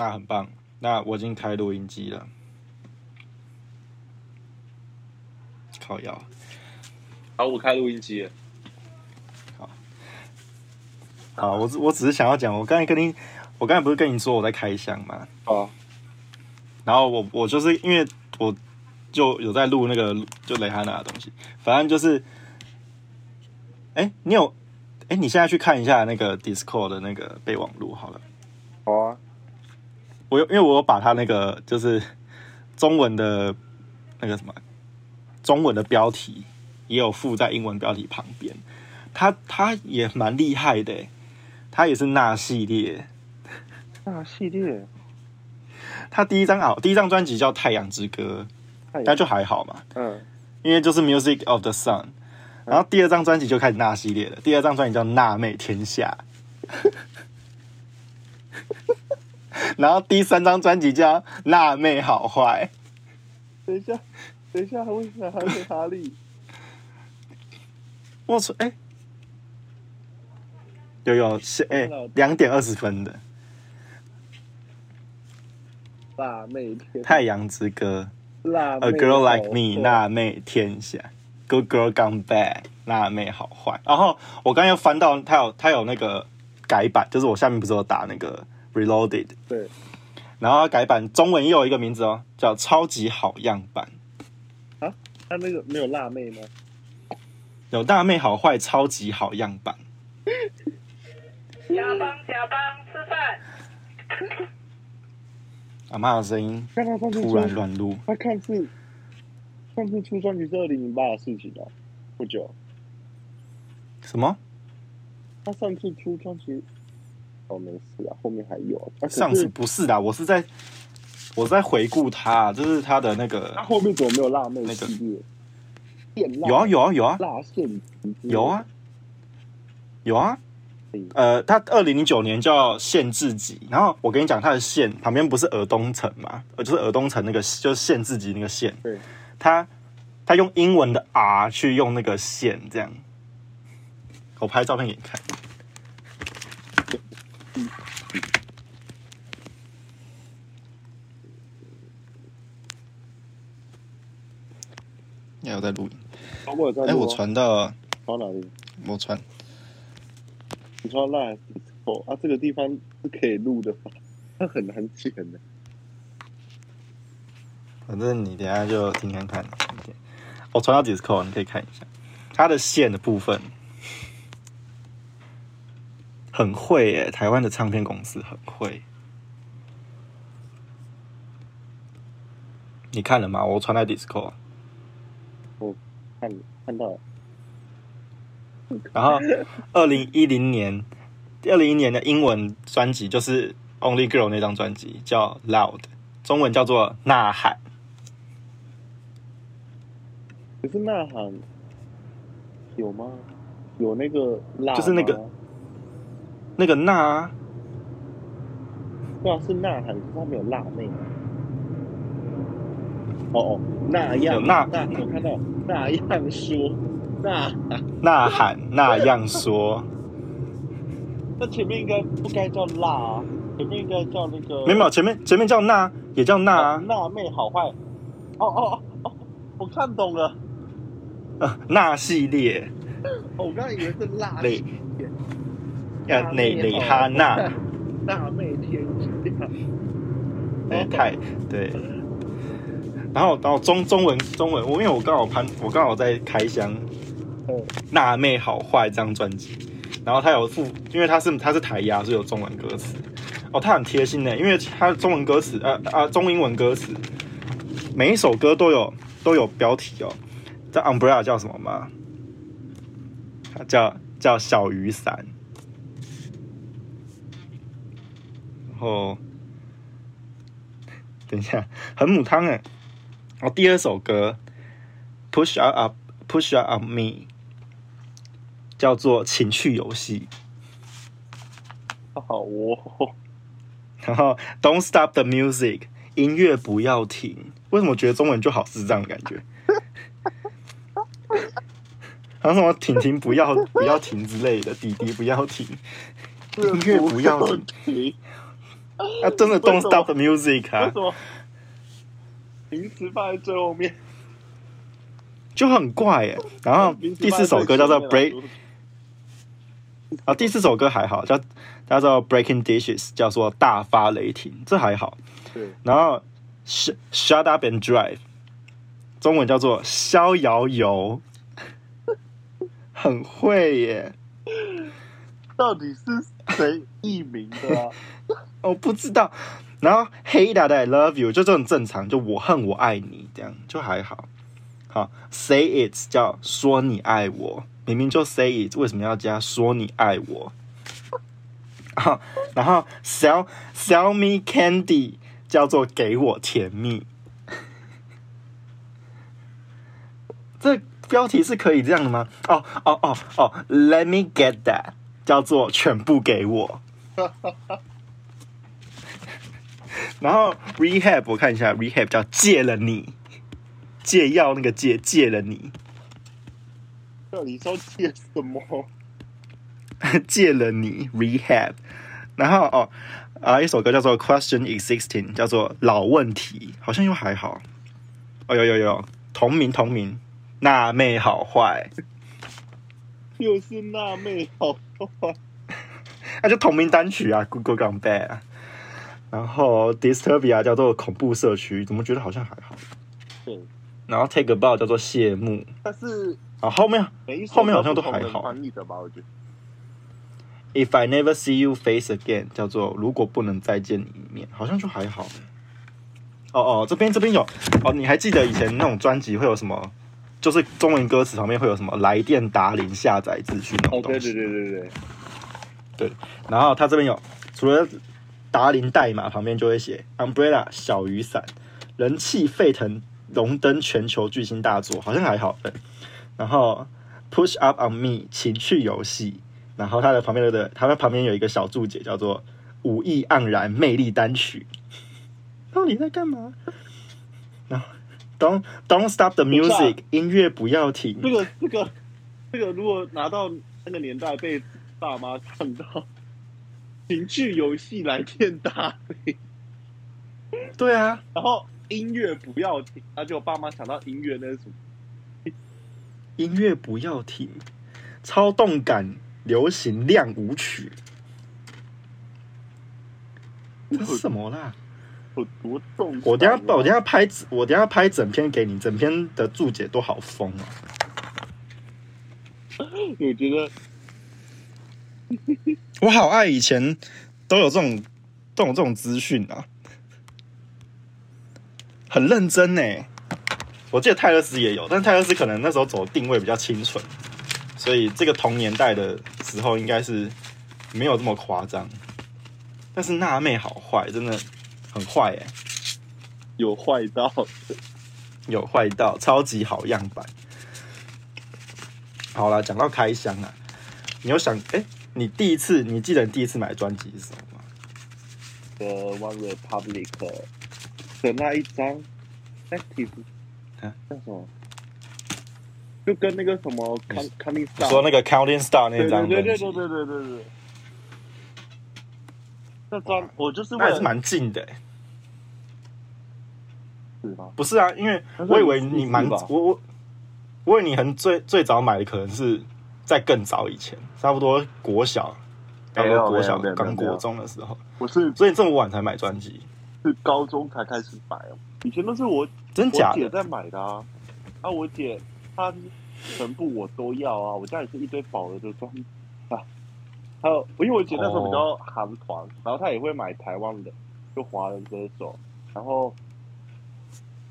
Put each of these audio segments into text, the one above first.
那很棒。那我已经开录音机了，靠腰。好，我开录音机好。好，我只我只是想要讲，我刚才跟你，我刚才不是跟你说我在开箱吗？哦，然后我我就是因为我就有在录那个就蕾哈娜的东西，反正就是，哎，你有，哎，你现在去看一下那个 Discord 的那个备忘录好了。我有因为我有把它那个就是中文的那个什么中文的标题也有附在英文标题旁边，它它也蛮厉害的欸，它也是那系列，那系列，它第一张好第一张专辑叫《太阳之歌》，那就还好嘛，嗯，因为就是 Music of the Sun，然后第二张专辑就开始那系列了，第二张专辑叫《娜妹天下》，然后第三张专辑叫《辣妹好坏》。等一下，等一下，为什么还有哈利？我操，哎、有有是哎两点二十分的辣妹天，《太阳之歌》辣妹，A girl like me，辣妹天下，Good girl gone bad，辣妹好坏。然后我刚刚又翻到它有它有那个改版，就是我下面不是有打那个 Reloaded，对，然后它改版中文又有一个名字哦，叫超级好样版，他那个没有辣妹吗？有辣妹好坏超级好样版。甲方甲方吃饭，阿妈的声音看他上次突然出，乱录，他看似上次出专辑是二零零八的事情啊，不久。什么？他上次出专辑，哦，没事啊，后面还有。啊、上次不是的，我是在我在回顾他，就是他的那个他后面怎么没有辣妹那个有啊有啊有啊辣线有啊有啊嗯，呃，他二零零九年叫限制级，然后我跟你讲，他的县旁边不是尔东城嘛，呃，就是尔东城那个就是限制级那个县，对，他他用英文的 R 去用那个线这样，我拍照片给你看。你还有在录影？啊我传到，传哪里？我传，你传那哦啊，这个地方是可以录的吧？它很难剪的。反正你等下就听看看。我传到 Discord，你可以看一下它的线的部分，很会耶！台湾的唱片公司很会。你看了吗？我传在 Discord，看看到了，然后二零一零年，二零一年的英文专辑就是 Only Girl 那张专辑叫 Loud，中文叫做呐喊。可是呐喊有吗？有那个辣，就是那个那个呐啊。对啊，是呐喊，可是它没有辣妹。哦哦，那样有呐那我看到那样说，那呐喊那样说，那前面应该不该叫辣啊，前面应该叫那个没有前面前面叫呐，也叫呐啊，辣妹好坏。哦哦哦哦，我看懂了，呃那系列，哦我刚才以为是辣蕾系列呃蕾蕾哈娜，辣 妹天下。对太对。然后，然后中中文中文，我因为我刚好盘，我刚好在开箱哦《辣妹好坏》这张专辑，然后它有附，因为它是它是台压，所以有中文歌词。哦，它很贴心的，因为它中文歌词，呃啊中英文歌词，每一首歌都有都有标题哦。这 umbrella 叫什么吗？它叫叫小雨伞。然后，等一下，很母汤哎。哦，第二首歌，Push Up Up Push Up On Me，叫做情趣游戏。好哦，然后 Don't Stop the Music，音乐不要停。为什么觉得中文就好智障的感觉？还有什么婷婷不要不要停之类的，弟弟不要停，音乐不要停。停。啊，真的为 Don't Stop the Music 为啊什，么名词放在最后面？就很怪耶。然后第四首歌叫做 Break，啊，第四首歌还好，叫叫做 Breaking Dishes，叫做大发雷霆，这还好。对，然后 Sh Shut Up and Drive，中文叫做逍遥游，很会耶。到底是谁译名的？我不知道。然后，Hey，that I Love You 就这种正常，就我恨我爱你这样就还好。好，Say It 叫说你爱我，明明就 Say It，为什么要加说你爱我？好，然后 Sell Sell Me Candy 叫做给我甜蜜。这标题是可以这样的吗？哦哦哦哦，Let me get that 叫做全部给我。然后 rehab 我看一下，rehab 叫戒了你，戒药那个戒戒了你，到底说借什么？戒了你 rehab。然后哦啊，一首歌叫做 Question Existing，叫做老问题，好像又还好。哦有有有同名同名，辣妹好坏，又是辣妹好坏，那、就同名单曲啊，Google Gone Bad 啊。然后 Disturbia 叫做恐怖社区，怎么觉得好像还好？对，然后 Take a Bow 叫做谢幕，但是啊后面后面好像都还好翻译的吧？我觉得 If I never see you face again，叫做如果不能再见你一面，好像就还好。哦哦，这边这边有哦，你还记得以前那种专辑会有什么？就是中文歌词旁边会有什么来电达林下载资讯那种哦，东西。对对对对对，然后它这边有除了达林代码旁边就会写 umbrella 小雨伞，人气沸腾，荣登全球巨星大作，好像还好。对，然后 push up on me 情趣游戏，然后它的旁边的它的旁边有一个小注解叫做武艺盎然魅力单曲，到底在干嘛？然后 don't don't stop the music 音乐不要停，这个这个这个，如果拿到那个年代被爸妈看到，情趣游戏来电打铃，对啊，然后音乐不要停，而且我爸妈想到音乐那是什么？音乐不要停，超动感流行亮舞曲，这是什么啦？有多重、啊？我等一下我等一下拍我等一下拍整篇给你，整篇的注解都好疯啊！我觉得我好爱以前都有这种这种这种资讯啊，很认真呢。我记得泰勒斯也有，但泰勒斯可能那时候走定位比较清纯，所以这个同年代的时候应该是没有这么夸张。但是娜妹好坏，真的很坏哎，有坏到有坏到超级好样板。好了，讲到开箱啊，你有想哎、你第一次你记得你第一次买专辑是什么吗？？The One Republic 的那一张 Active，啊叫什么？就跟那个什么 Con Coming Star 说那个 Counting Star 那张对对对对对对对。那张我就是为了那也是蛮近的、欸。是吗？不是啊，因为我以为你蛮14吧我我我以为你很最最早买的可能是在更早以前，差不多国小，差不多国小刚国中的时候，我是所以这么晚才买专辑，是高中才开始买哦，以前都是我真假姐在买的啊。啊，我姐她全部我都要啊，我家里是一堆宝儿的专辑啊。还有，因为我姐那时候比较韩团，然后她也会买台湾的，就华人歌手，然后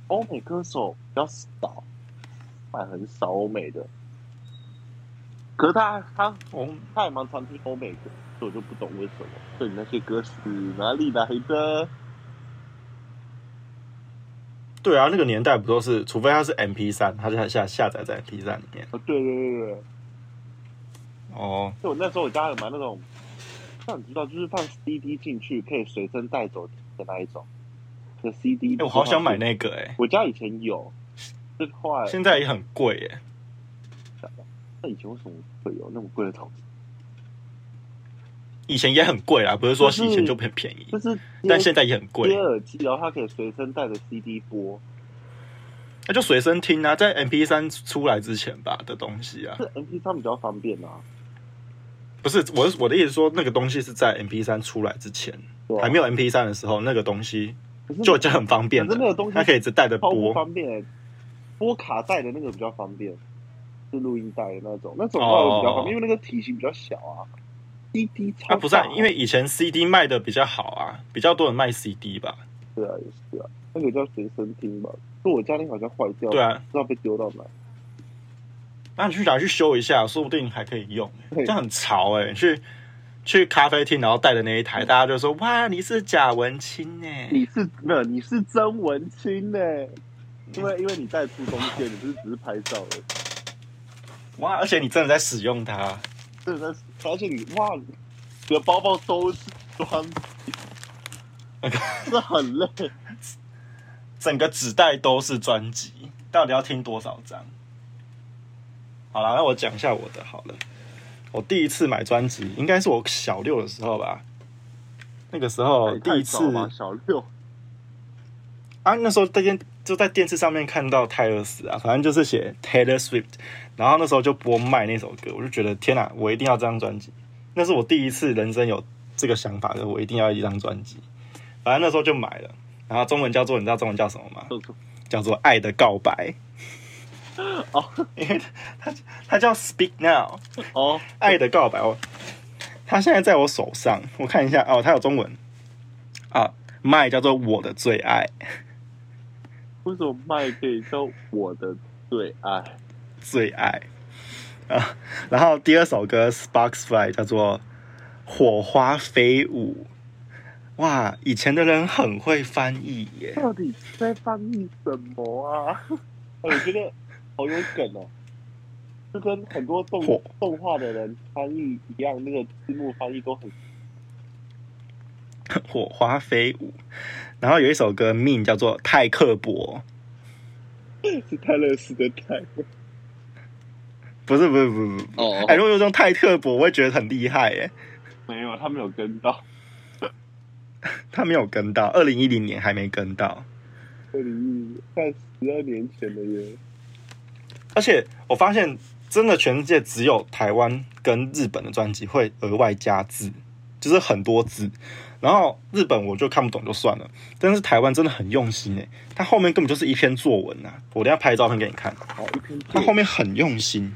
欧美歌手比较少，买很少欧美的。可是她她哦，她也蛮常听欧美歌，所以我就不懂为什么。所以那些歌是哪里来的？对啊，那个年代不都是，除非它是 M P 三，它就下下载在 M P 三里面。哦，对对对对。哦，就我那时候我家有买那种，像你知道，就是放 CD 进去可以随身带走的那一种。的 CD、哎、我好想买。那个哎、我家以前有，这后来现在也很贵哎、那以前为什么会有那么贵的东西？以前也很贵啦，不是说是以前就很便宜，就是但现在也很接贵，耳机，然后它可以随身带着 CD 播，那就随身听啊，在 MP 三出来之前吧的东西啊，是 MP 三比较方便啊。不是我我的意思说那个东西是在 MP 三出来之前，还没有 MP 三的时候，那个东西就就很方便的那个东西它可以一直带着播，方便、欸，播卡带的那个比较方便，是录音带的那种，那种话比较方便，因为那个体型比较小啊。CD 超啊不是啊，因为以前 CD 卖的比较好啊，比较多人卖 CD 吧，对啊，也是啊，那个叫随身听吧。就我家那好像坏掉了，对啊，不知道被丢到哪。那你去拿去修一下，说不定还可以用，对。这样很潮哎、去去咖啡厅，然后带着那一台，大家就说哇你是假文清哎、你是没有，你是真文青呢、因为因为你带出东西，你不是只是拍照而已。哇，而且你真的在使用它，真的在，而且你哇，你的包包都是专辑，真的很累。整个纸袋都是专辑，到底要听多少张？好了，那我讲一下我的好了。我第一次买专辑应该是我小六的时候吧，那个时候第一次小六，啊，那时候在电就在电视上面看到泰勒斯啊，反正就是写 Taylor Swift，然后那时候就播卖那首歌，我就觉得天哪，我一定要这张专辑。那是我第一次人生有这个想法，就是我一定要一张专辑。反正那时候就买了，然后中文叫做你知道中文叫什么吗？叫做《爱的告白》。哦因为它它叫 Speak Now，哦，爱的告白。我他现在在我手上，我看一下哦，他有中文啊，麦叫做我的最爱。为什么麦可以叫我的最爱？最爱啊。然后第二首歌 Sparks Fly 叫做火花飞舞。哇，以前的人很会翻译耶。到底在翻译什么啊？哎 我觉得好有梗哦，就跟很多动动画的人翻译一样，那个字幕翻译都很 火花飞舞。然后有一首歌命叫做泰克伯，是泰勒斯的泰不是不是不是不是。哦哎，如果有用泰克伯，我会觉得很厉害耶。没有，他没有跟到。他没有跟到，二零一零年还没跟到。二零一快十二年前了耶。而且我发现，真的全世界只有台湾跟日本的专辑会额外加字，就是很多字。然后日本我就看不懂就算了，但是台湾真的很用心诶，它后面根本就是一篇作文呐、我等下拍照片给你看，好，一篇它后面很用心，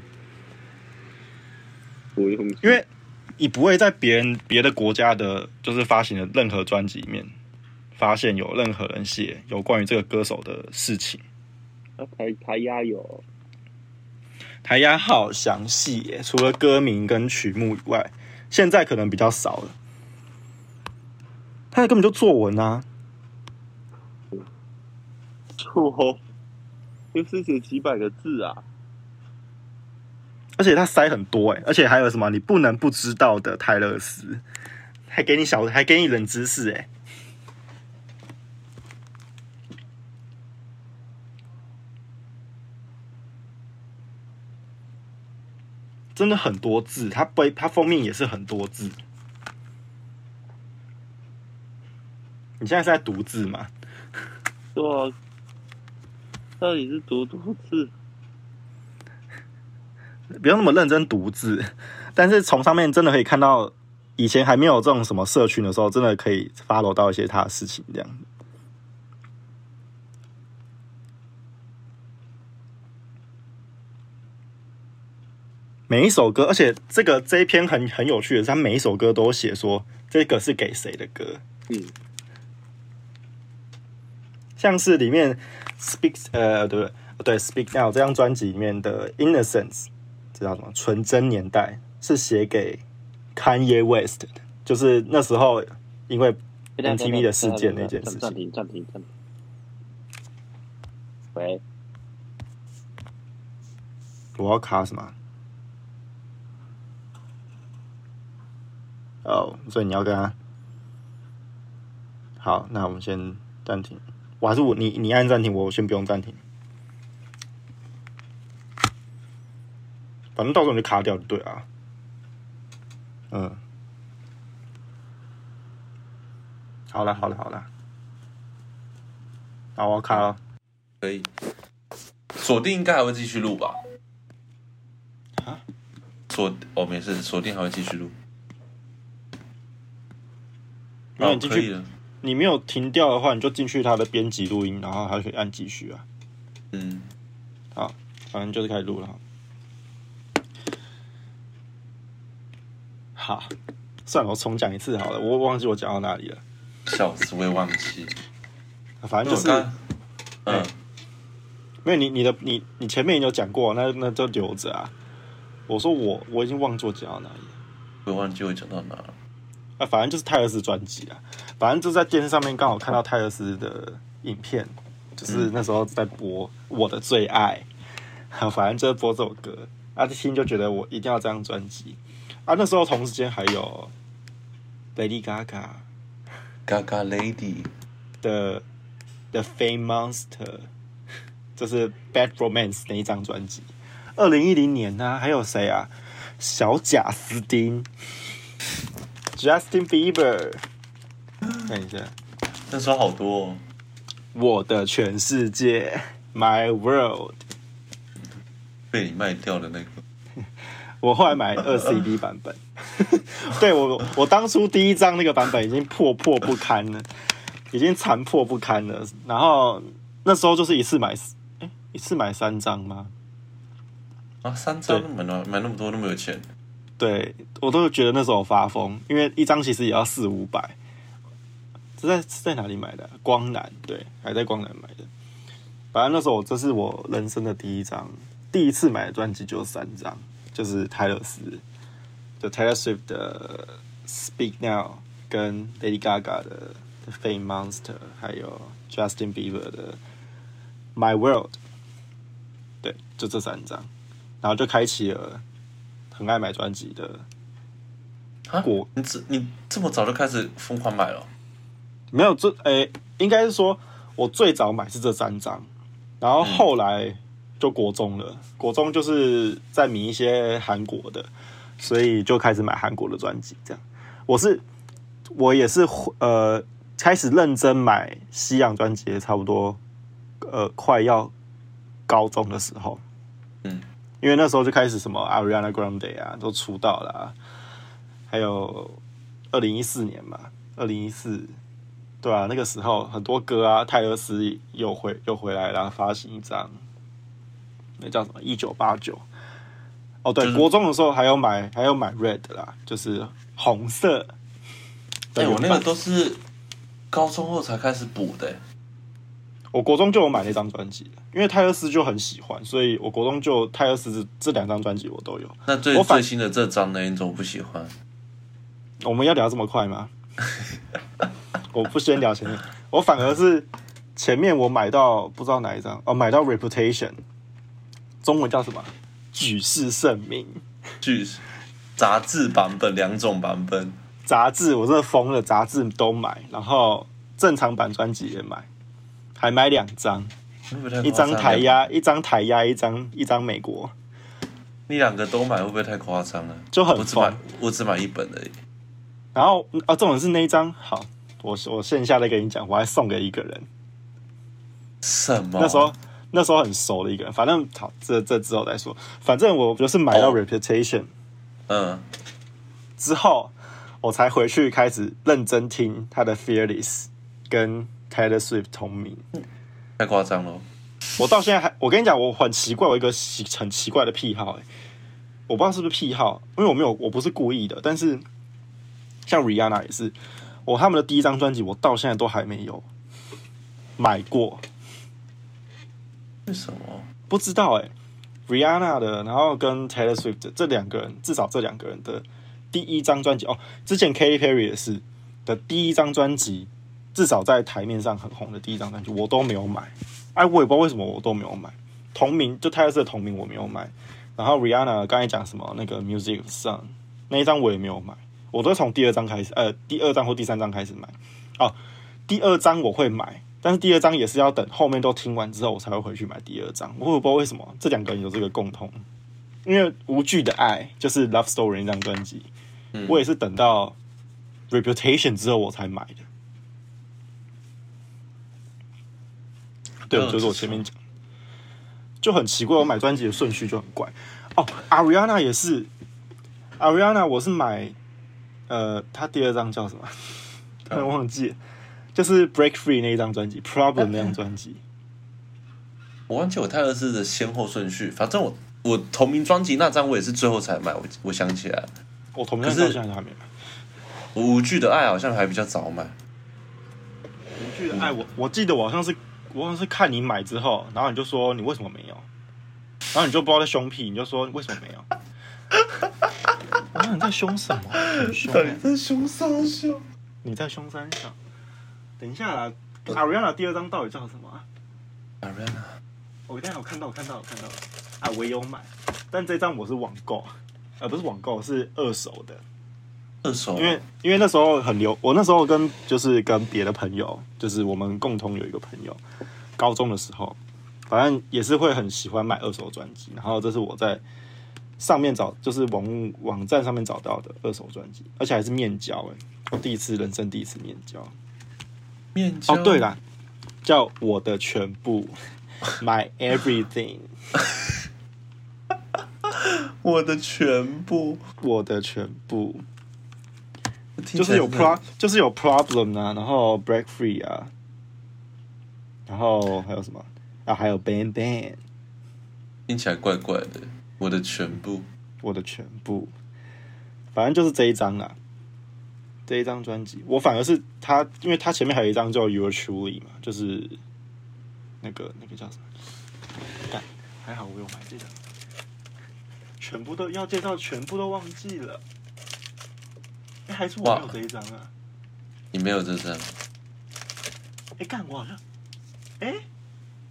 多用心，因为你不会在别人别的国家的，就是发行的任何专辑里面发现有任何人写有关于这个歌手的事情。那台台压有台压好详细耶，除了歌名跟曲目以外，现在可能比较少了。他根本就作文啊，错，就是写几百个字啊。而且他塞很多哎，而且还有什么你不能不知道的泰勒斯，还给你小，还给你冷知识哎。真的很多字，它背它封面也是很多字。你现在是在读字吗？对啊，到底是读多字？不用那么认真读字，但是从上面真的可以看到，以前还没有这种什么社群的时候，真的可以 follow 到一些他的事情这样。每一首歌，而且这个这一篇很很有趣的是，他每一首歌都写说这个是给谁的歌，嗯，像是里面 Speak 呃对不对对 Speak Now 这张专辑里面的 Innocence 这叫什么纯真年代是写给 Kanye West 的，就是那时候因为 MTV 的事件那件事情。暂停，暂停，暂停。喂，我要卡什么？哦，所以你要跟他好，那我们先暂停。我还是我你你按暂停，我先不用暂停。反正到时候你就卡掉就对了啊。嗯，好了好了好了，好，我要开了。可以。锁定应该还会继续录吧？啊？锁哦，没事，锁定还会继续录。没有你进去。你没有停掉的话，你就进去它的编辑录音，然后还可以按继续啊。嗯，好，反正就是开始录了。好，算了，我重讲一次好了，我忘记我讲到哪里了。笑死，我也忘记。反正就是嗯，没有你你的你你前面有讲过，那那就留着啊。我说我我已经忘记我讲到哪里了。我忘记我讲到哪了。啊，反正就是泰勒斯专辑啊，反正就在电视上面刚好看到泰勒斯的影片，就是那时候在播《我的最爱》，反正就是播这首歌，啊，一听就觉得我一定要这张专辑啊。那时候同时间还有 Lady Gaga Gaga Lady 的 The Fame Monster，就是 Bad Romance 那一张专辑。二零一零年呢、还有谁啊？小贾斯汀，Justin Bieber，看一下。那时候好多、哦。我的全世界，My World。被你卖掉的那个。我后来买二 CD 版本，对我我当初第一张那个版本已经破破不堪了，已经残破不堪了。然后那时候就是一次买，哎，一次买三张吗？啊，三张买那买那么多那么有钱，对我都觉得那时候发疯，因为一张其实也要四五百。是在是在哪里买的？光南对，还在光南买的。反正那时候我这是我人生的第一张，第一次买的专辑就三张，就是泰勒斯，就 Taylor Swift 的 Speak Now，跟 Lady Gaga 的 The Fame Monster，还有 Justin Bieber 的 My World。对，就这三张，然后就开启了很爱买专辑的啊果你这你这么早就开始疯狂买了？没有这诶、应该是说我最早买是这三张，然后后来就国中了。国中就是在迷一些韩国的，所以就开始买韩国的专辑。这样，我是我也是呃开始认真买西洋专辑，差不多呃快要高中的时候，嗯，因为那时候就开始什么 Ariana Grande 啊都出道了、啊，还有二零一四年嘛，二零一四。对啊，那个时候很多歌啊，泰勒斯又回又回来了，发行一张，那叫什么一九八九。哦，对，就是国中的时候还有买还有买 Red 啦，就是红色的哎、我那个都是高中后才开始补的、我国中就有买那张专辑，因为泰勒斯就很喜欢，所以我国中就泰勒斯这两张专辑我都有。那最我反最新的这张呢，你怎么不喜欢？我们要聊这么快吗？我不先聊前面，我反而是前面我买到不知道哪一张哦，买到 Reputation，中文叫什么？举世盛名 举杂志版本两种版本，杂志，我真的疯了，杂志都买，然后正常版专辑也买，还买两张，一张台，压，一张台压，一张一张美国，你两个都买会不会太夸张了？就很我只买我只买一本而已。然后啊，重点是那一张好，我我线下再跟你讲，我还送给一个人。什么？那时候那时候很熟的一个人，反正好，这这之后再说。反正我就是买到哦 Reputation、嗯，之后，我才回去开始认真听他的 Fearless 跟 Taylor Swift 同名。太夸张了。我到现在还，我跟你讲，我很奇怪，我一个奇很奇怪的癖好、欸，我不知道是不是癖好，因为我没有，我不是故意的，但是像 Rihanna 也是，我他们的第一张专辑，我到现在都还没有买过。为什么？不知道哎、Rihanna 的，然后跟 Taylor Swift 的这两个人，至少这两个人的第一张专辑哦，之前 Katy Perry 也是的第一张专辑，至少在台面上很红的第一张专辑，我都没有买。哎，我也不知道为什么我都没有买。同名就泰勒斯的同名我没有买，然后 Rihanna 刚才讲什么那个 Music Sun 那一张我也没有买，我都从第二张开始，呃，第二张或第三张开始买。哦，第二张我会买，但是第二张也是要等后面都听完之后，我才会回去买第二张。我也不知道为什么这两个人有这个共同，因为《无惧的爱》就是《Love Story》那张专辑，嗯我也是等到 Reputation 之后我才买的。就是我前面讲，就很奇怪，我买专辑的顺序就很怪。哦，Ariana 也是，Ariana 我是买，呃，她第二张叫什么？突然 忘记了，就是 Break Free 那一张专辑，Problem 那张专辑。我忘记我泰勒斯的先后顺序，反正我我同名专辑那张我也是最后才买，我我想起来了，我同样可是到现在还没买。我五句的爱好像还比较早买，无惧的爱，我我记得我好像是我是看你买之后，然后你就说你为什么没有，然后你就不知道在凶屁，你就说为什么没有。我说你在凶什么？很凶、欸。在凶啥凶？你在凶三小。等一下啦，Ariana 第二张到底叫什么啊？Ariana，我等一下我看到，我看到，我看到了啊！我也有买，但这张我是网购，啊，不是网购，是二手的。二手，因为因为那时候很流，我那时候跟就是跟别的朋友，就是我们共同有一个朋友，高中的时候，反正也是会很喜欢买二手专辑，然后这是我在上面找，就是网络网站上面找到的二手专辑，而且还是面交哎、我第一次人生第一次面交。面交哦，对，啦，叫我的全部，My Everything，我的全部我的全部。听就是有 pro，就是有 problem 啊，然后 break free 啊，然后还有什么啊？还有 ban ban，听起来怪怪的，我的全部，我的全部，反正就是这一张啊，这一张专辑，我反而是他，因为他前面还有一张叫 Your Truly 嘛，就是那个那个叫什么？但，还好我有买这张，全部都要介绍，全部都忘记了。哎、还是我哇没有这一张啊？你没有这张哎、干，我好像，哎、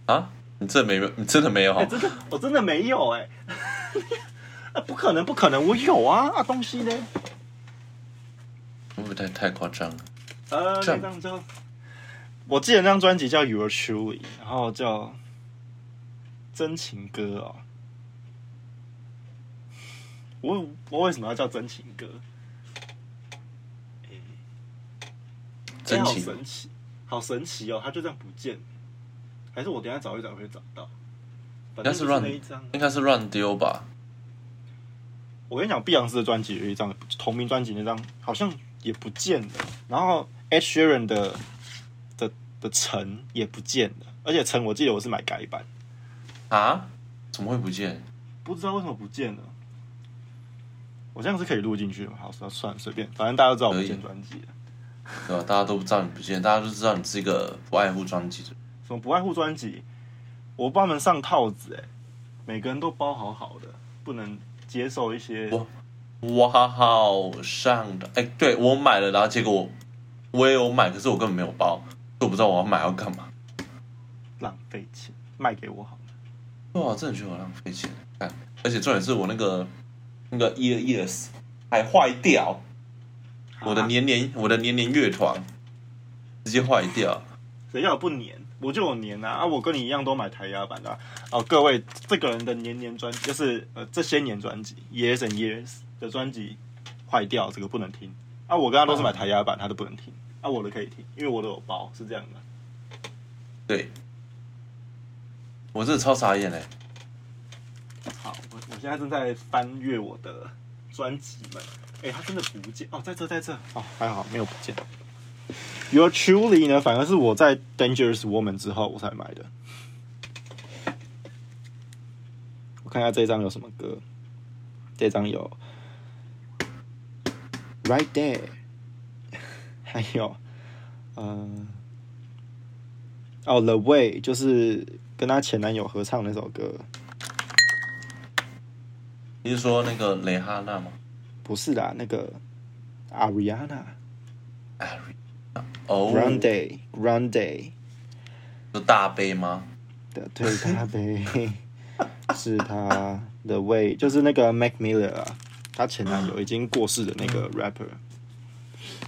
啊？你这没有，你真的没有哎、？真的，我真的没有哎、啊，不可能，不可能，我有啊啊，东西呢？会不会太太夸张了？呃，那张叫，我记得那张专辑叫《Your Truly》，然后叫《真情歌》哦。我我为什么要叫真情歌？好真好神奇，好神奇哦！它就这样不见，还是我等一下找一找会找到？应该是乱那一张。应该是乱丢吧？我跟你讲，碧昂斯的专辑有一张同名专辑，那张好像也不见了。然后 Ed Sheeran 的的的城也不见了，而且城我记得我是买改版，啊？怎么会不见？不知道为什么不见了。我这样是可以录进去的吗？好，算算了随便，反正大家都知道我不见专辑了。对吧？大家都不知道你不见，大家都知道你是一个不爱护专辑的人。什么不爱护专辑，我帮他们上套子哎、每个人都包好好的，不能接受一些哇哇，好上的！哎、对我买了，然后结果我我也有买，可是我根本没有包，我不知道我要买要干嘛。浪费钱，卖给我好了。哇，真的觉得我浪费钱。看，而且重点是我那个那个 ear ears 还坏掉，我的啊年年我的年年乐团直接坏掉。谁叫我不粘？我就有粘啊！啊，我跟你一样都买台压版的啊。哦，各位，这个人的年年专就是呃这些年专辑 Years and Years 的专辑坏掉，这个不能听啊。我跟他都是买台压版，他都不能听啊。我的可以听，因为我都有包，是这样的。对，我真的超傻眼嘞！好，我我现在正在翻阅我的专辑们，哎、他真的不见哦，在这，在这哦，还好没有不见。Your Truly 呢，反而是我在 Dangerous Woman 之后我才买的。我看一下这张有什么歌，这张有 Right There，还有嗯、哦 The Way，就是跟她前男友合唱那首歌。你是说那个蕾哈娜吗？不是啦，那个 Ariana 哦 Grande Grande 是大杯吗？的对咖杯 是他的 way，就是那个 Mac Miller 啊，他前男友已经过世的那个 rapper。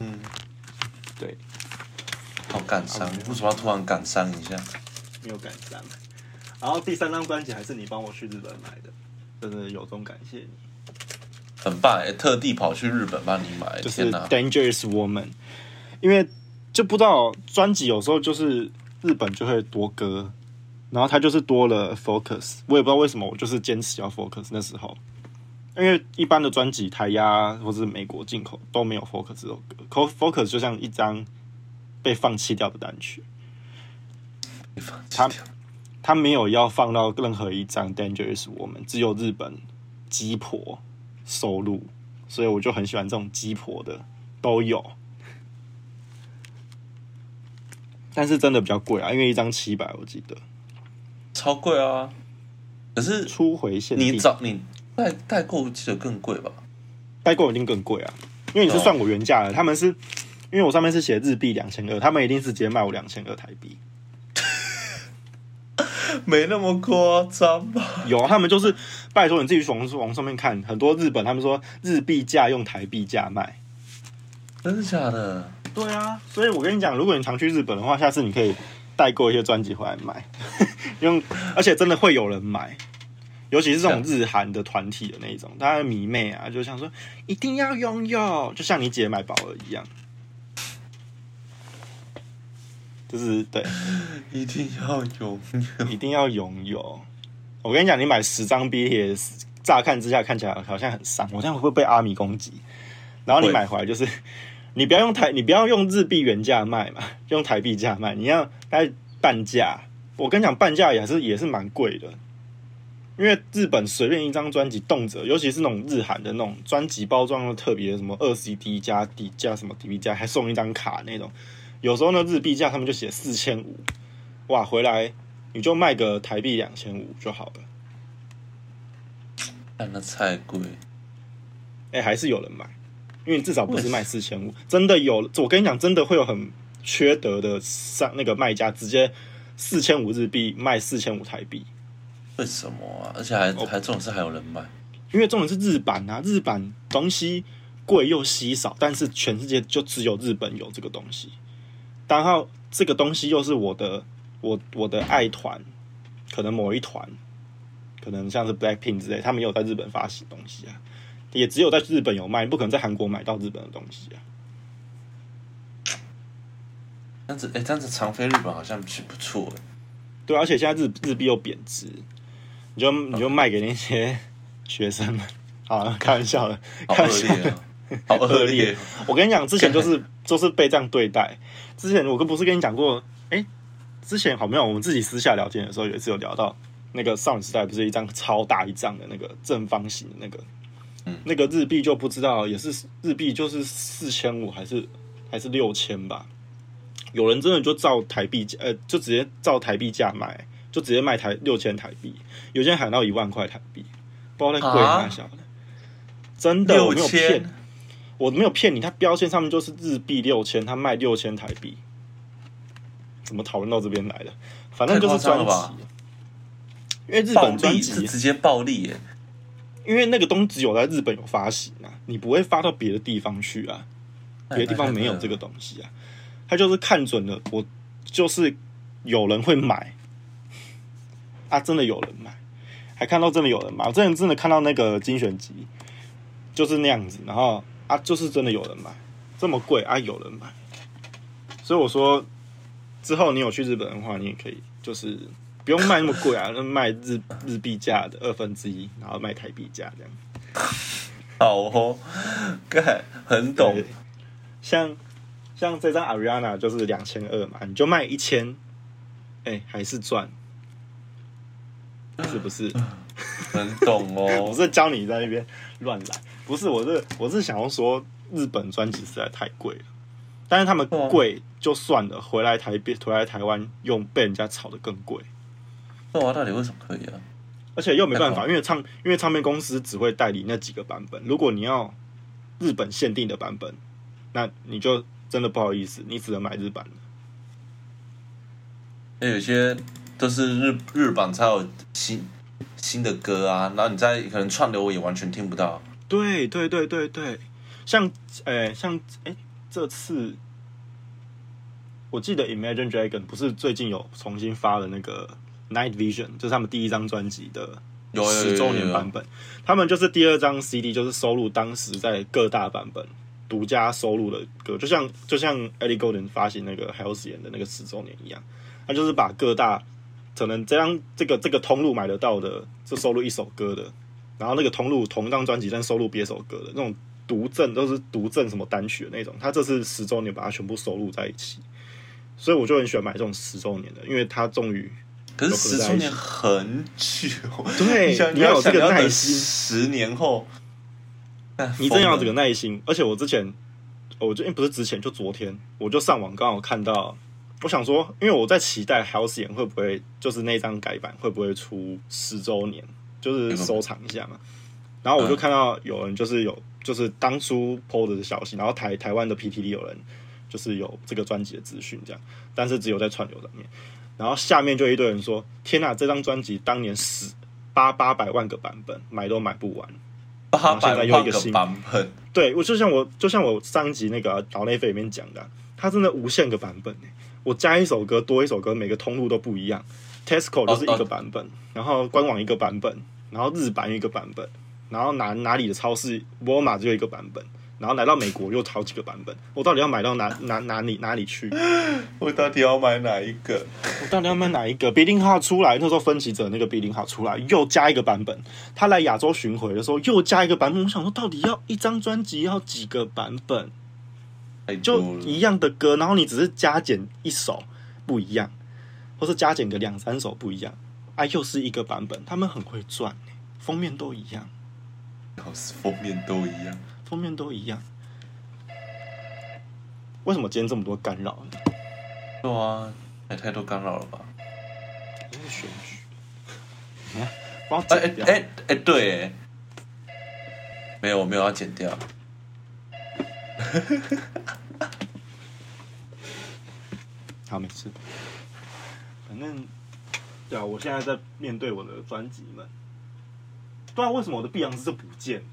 嗯，对，好感伤，为什么要突然感伤一下？没有感伤。然后第三张专辑还是你帮我去日本买的，真的由衷感谢你。很棒哎，特地跑去日本帮你买，就是！Dangerous Woman，因为就不知道专辑有时候就是日本就会多歌，然后它就是多了 Focus，我也不知道为什么，我就是坚持要 Focus 那时候，因为一般的专辑台压或是美国进口都没有 Focus 这首歌 Focus 就像一张被放弃掉的单曲，他他没有要放到任何一张 Dangerous，我们只有日本鸡婆收录，所以我就很喜欢这种鸡婆的都有。但是真的比较贵啊，因为一张七百，我记得超贵啊！可是初回限定，你找你代代购记得更贵吧？代购一定更贵啊，因为你是算我原价的，他们是因为我上面是写日币两千二，他们一定是直接卖我两千二台币。没那么夸张吧？有啊，他们就是拜托你自己去网网上面看，很多日本他们说日币价用台币价卖。真的假的？对啊，所以我跟你讲，如果你常去日本的话，下次你可以代购一些专辑回来买，用，而且真的会有人买，尤其是这种日韩的团体的那一种，大家迷妹啊，就想说一定要拥有，就像你姐买宝儿一样，就是对，一定要拥有，一定要拥有。我跟你讲，你买十张 BTS，乍看之下看起来好像很伤，我这样会不会被阿米攻击？然后你买回来就是。你不要用台，你不要用日币原价卖嘛，用台币价卖。你要大概半价，我跟你讲，半价也是也是蛮贵的。因为日本随便一张专辑，动辄尤其是那种日韩的那种专辑包装又特别，什么二 CD 加 D 加什么 DVD 加，还送一张卡那种。有时候呢，日币价他们就写四千五，哇，回来你就卖个台币两千五就好了。那那太贵，哎，还是有人买。因为至少不是卖四千五，真的有，我跟你讲，真的会有很缺德的上那个卖家，直接四千五日币卖四千五台币。为什么啊？而且还还这种事还有人买？因为这种是日版啊，日版东西贵又稀少，但是全世界就只有日本有这个东西。然后这个东西又是我的，我我的爱团，可能某一团，可能像是 Blackpink 之类，他们有在日本发行东西啊。也只有在日本有卖，不可能在韩国买到日本的东西啊。这样子，哎，这样子长飞日本好像是不错哎。对，而且现在日日币又贬值，你就你就卖给那些学生们。好，开玩笑的，开玩笑的，好恶劣。我跟你讲，之前就是就是被这样对待。之前我跟不是跟你讲过，哎，之前好没有？我们自己私下聊天的时候，有一次有聊到那个少女时代，不是一张超大一张的那个正方形的那个。那个日币就不知道，也是日币就是四千五还是还是六千吧？有人真的就照台币价，呃，就直接照台币价卖，就直接卖台六千台币，有些人喊到一万块台币，不知道在贵哪小的，真的我没有骗，我没有骗你，它标签上面就是日币六千，它卖六千台币，怎么讨论到这边来的？反正就是专辑，因为日本专辑是直接暴利耶。因为那个东西只有在日本有发行啊，你不会发到别的地方去啊，别的地方没有这个东西啊。他就是看准了，我就是有人会买啊，真的有人买，还看到真的有人买，我真的真的看到那个精选集就是那样子，然后啊，就是真的有人买，这么贵啊，有人买，所以我说之后你有去日本的话，你也可以就是。不用卖那么贵啊，那 卖日日币价的二分之一，然后卖台币价这样。好哦，干很懂。像像这张 Ariana 就是两千二嘛，你就卖一千，哎，还是赚，是不是？很懂哦。我是教你在那边乱来，不是，我是我是想要说日本专辑实在太贵了，但是他们贵就算了，回来台币回来台湾用被人家炒的更贵。那我到底为什么可以啊？而且又没办法，因为唱因为唱片公司只会代理那几个版本。如果你要日本限定的版本，那你就真的不好意思，你只能买日版的。那有些都是日日版才有新新的歌啊，然后你在可能串流我也完全听不到。对对对对对，像诶像诶这次我记得 Imagine Dragon 不是最近有重新发了那个。Night Vision 就是他们第一张专辑的十周年版本，他们就是第二张 CD 就是收录当时在各大版本独家收录的歌，就像就像 Ellie Golden 发行那个 Halcyon 的那个十周年一样，他就是把各大可能这张这个这个通路买得到的，是收录一首歌的，然后那个通路同一张专辑但收录别首歌的那种独赠都是独赠什么单曲的那种，他这次十周年把它全部收录在一起，所以我就很喜欢买这种十周年的，因为他终于可是十周年很久，对想你要有这个耐心。十年后，那你真要有这个耐心，而且我之前，我就不是之前，就昨天我就上网刚好看到，我想说，因为我在期待 House 演会不会就是那张改版会不会出十周年，就是收藏一下嘛。然后我就看到有人就是有就是当初 PO 的消息，然后台台湾的 PTT 有人就是有这个专辑的资讯这样，但是只有在串流上面。然后下面就一堆人说：“天哪，这张专辑当年十八八百万个版本买都买不完。”八百万个又一个新版本，对我就像我就像我上一集那个岛内飞里面讲的啊，它真的无限个版本欸我加一首歌多一首歌，每个通路都不一样。Tesco 就是一个版本，然后官网一个版本，然后日版一个版本，然后哪哪里的超市沃尔玛只有一个版本，然后来到美国又好几个版本。我到底要买到哪哪哪里哪里去？我到底要买哪一个？我到底要买哪一个 n g 号出来，那时候分歧者那个 n g 号出来又加一个版本，他来亚洲巡回的时候又加一个版本。我想说，到底要一张专辑要几个版本？就一样的歌，然后你只是加减一首不一样，或是加减个两三首不一样，啊，又是一个版本，他们很会赚欸封面都一样，老是封面都一样。封面都一样。为什么今天这么多干扰呢？对啊，也太多干扰了吧？真是选举，你看，帮我哎哎。哎哎，对哎，没有，我没有要剪掉。好，没事。反正，对啊，我现在在面对我的专辑们。不知道，为什么我的碧昂斯就不见了？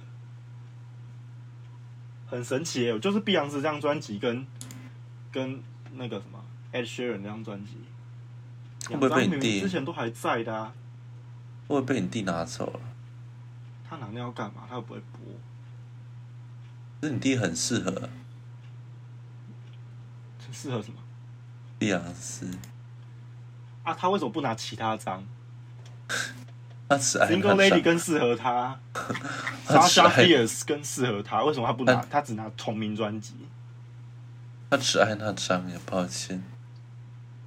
很神奇耶！就是碧昂斯这张专辑跟跟那个什么 Ed Sheeran 那张专辑，会不会被你两张明明弟之前都还在的啊？会不会被你弟拿走了？他拿那要干嘛？他又不会播。可是你弟很适合适合什么碧昂斯，啊？他为什么不拿其他张 他只爱？Single 那 Lady 张，更适合他 他只，Sasha 爱 Fierce 更适合他，为什么他不拿？他他只拿同名专辑，他只爱那张也，抱歉，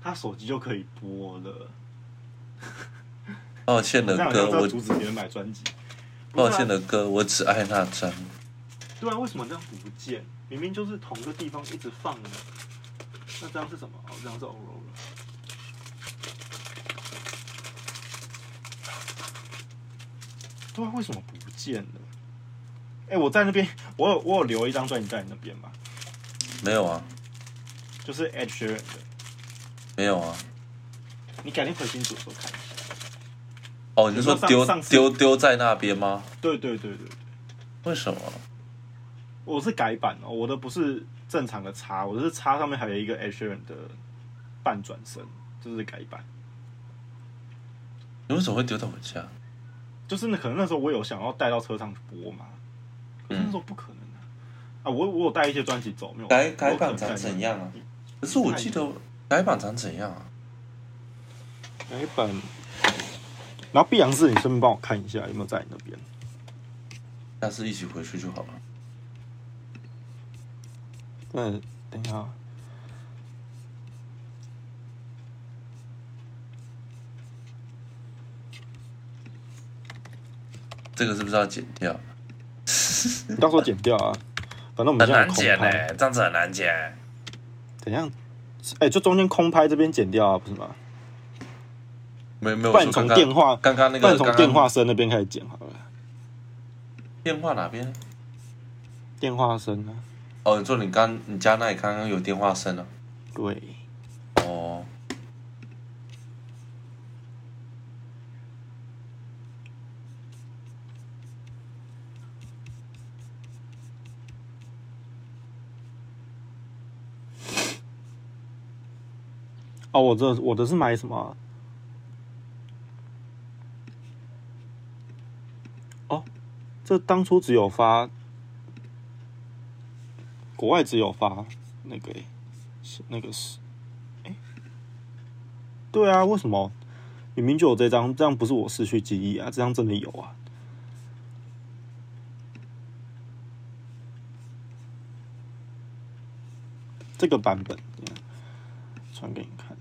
他手机就可以播了。抱歉的这样好歌我阻止别人买专辑。抱歉的歌我只爱那张。对啊，为什么这样不见？明明就是同个地方一直放的。那这样是什么？哦，这样是 Aurora。对啊，为什么不见了？哎、我在那边，我有我有留一张专辑在你那边吗，没有啊，就是 Ed Sheeran 的。没有啊。你改天回新竹的时候看一下。哦，你是说丢丢丢在那边吗？对对对对对，为什么？我是改版哦，我的不是正常的叉，我的是叉上面还有一个 Ed Sheeran 的半转身，就是改版。你为什么会丢到我家？就是那可能那时候我有想要带到车上去播嘛，可是那时候不可能啊！啊，我我有带一些专辑走，没有改改版长怎样啊？可是我记得改版长怎样啊？改版，然后碧昂是，你顺便帮我看一下有没有在你那边。下次一起回去就好了。嗯，等一下啊，这个是不是要剪掉？你到时候剪掉啊。反正我们很难剪呢、这样子很难剪。怎样？哎、就中间空拍这边剪掉啊，不是吗？没没有不然你从电话，刚刚那不然个刚刚从电话声那边开始剪好了。电话哪边？电话声啊，哦，你说你刚你家那里刚刚有电话声了、对，哦，哦，我这我的是买什么啊？哦，这当初只有发，国外只有发那个、欸，是那个是，哎、对啊，为什么明明就有这张，这样不是我失去记忆啊，这张真的有啊。这个版本，传给你看。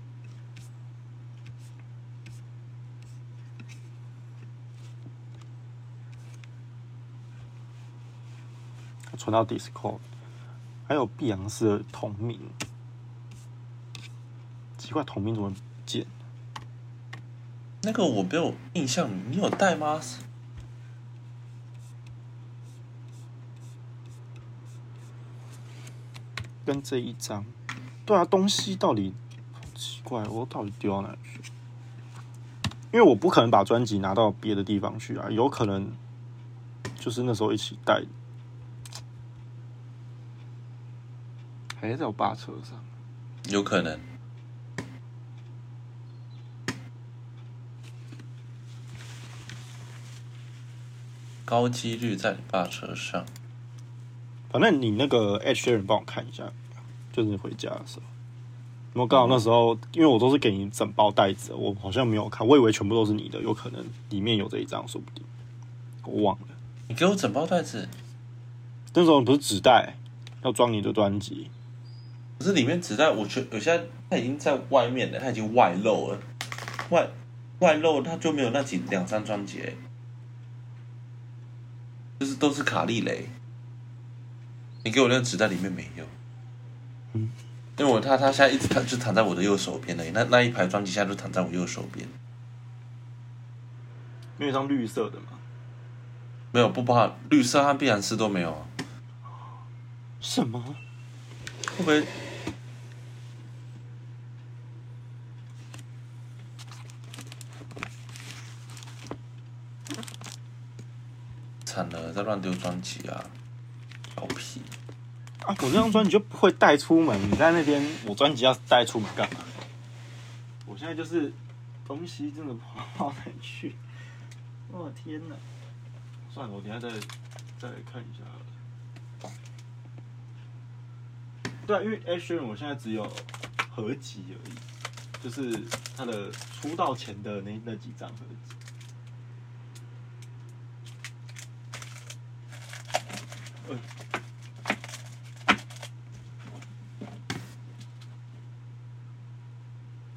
传到 Discord，还有碧昂斯的同名，奇怪，同名怎么不见？那个我没有印象，你有带吗？跟这一张，对啊，东西到底奇怪，我到底丢到哪去？因为我不可能把专辑拿到别的地方去啊，有可能就是那时候一起带，还在我爸车上。有可能。高几率在你爸车上。反正你那个 H 人帮我看一下，就是你回家的时候。因为刚好那时候，因为我都是给你整包袋子，我好像没有看，我以为全部都是你的，有可能里面有这一张，说不定我忘了。你给我整包袋子，那时候不是纸袋，要装你的专辑。可是里面纸袋，我觉得有些它已经在外面了，它已经外露了，外外露它就没有那几两张专辑欸，就是都是卡利雷。你给我那个纸袋里面没有，嗯，因为我他他现在一直躺就躺在我的右手边而已，那那一排专辑现在都躺在我右手边，没有一张绿色的吗？没有不包含绿色和碧蓝丝都没有啊，什么？会不会？惨了，在乱丢专辑啊！调皮，啊，我这张专辑就不会带出门，你在那边，我专辑要带出门干嘛？我现在就是东西真的不知道到哪里去。我的天哪！算了，我等下再再来看一下好了。对啊，因为 H N 我现在只有合集而已，就是他的出道前的那那几张合集。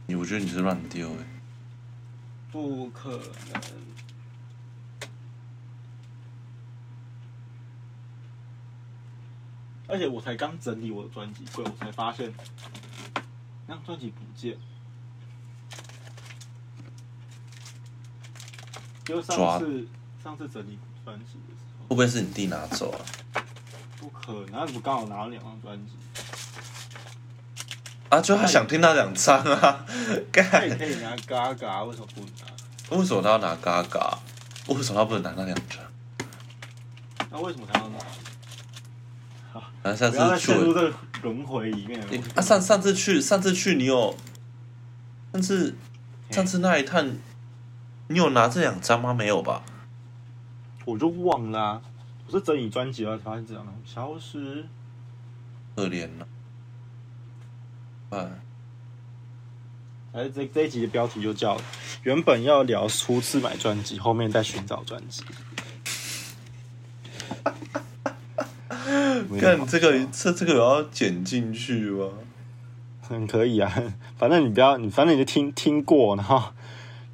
你我觉得你是乱丢哎，不可能。而且我才刚整理我的专辑柜，我才发现那张专辑不见。就上次上次整理专辑的时候，会不会是你弟拿走啊？不可能，他怎么刚好拿了两张专辑？啊，就他想听那两张啊，他干也可以拿嘎嘎，为什么不拿？为什么他要拿嘎嘎？为什么他不能拿那两张？那为什么他要拿？反 正上不要再次去我陷入这轮回里面啊上上次去上次去你有，上次上次那一趟，你有拿这两张吗？没有吧？我就忘了、啊，我是整理专辑了才发现这样的消失。可怜了。哎，哎，这这一集的标题就叫原本要聊初次买专辑，后面再寻找专辑。看这个这这个有要剪进去吗？很可以啊，反正你不要，你反正你就听听过，然后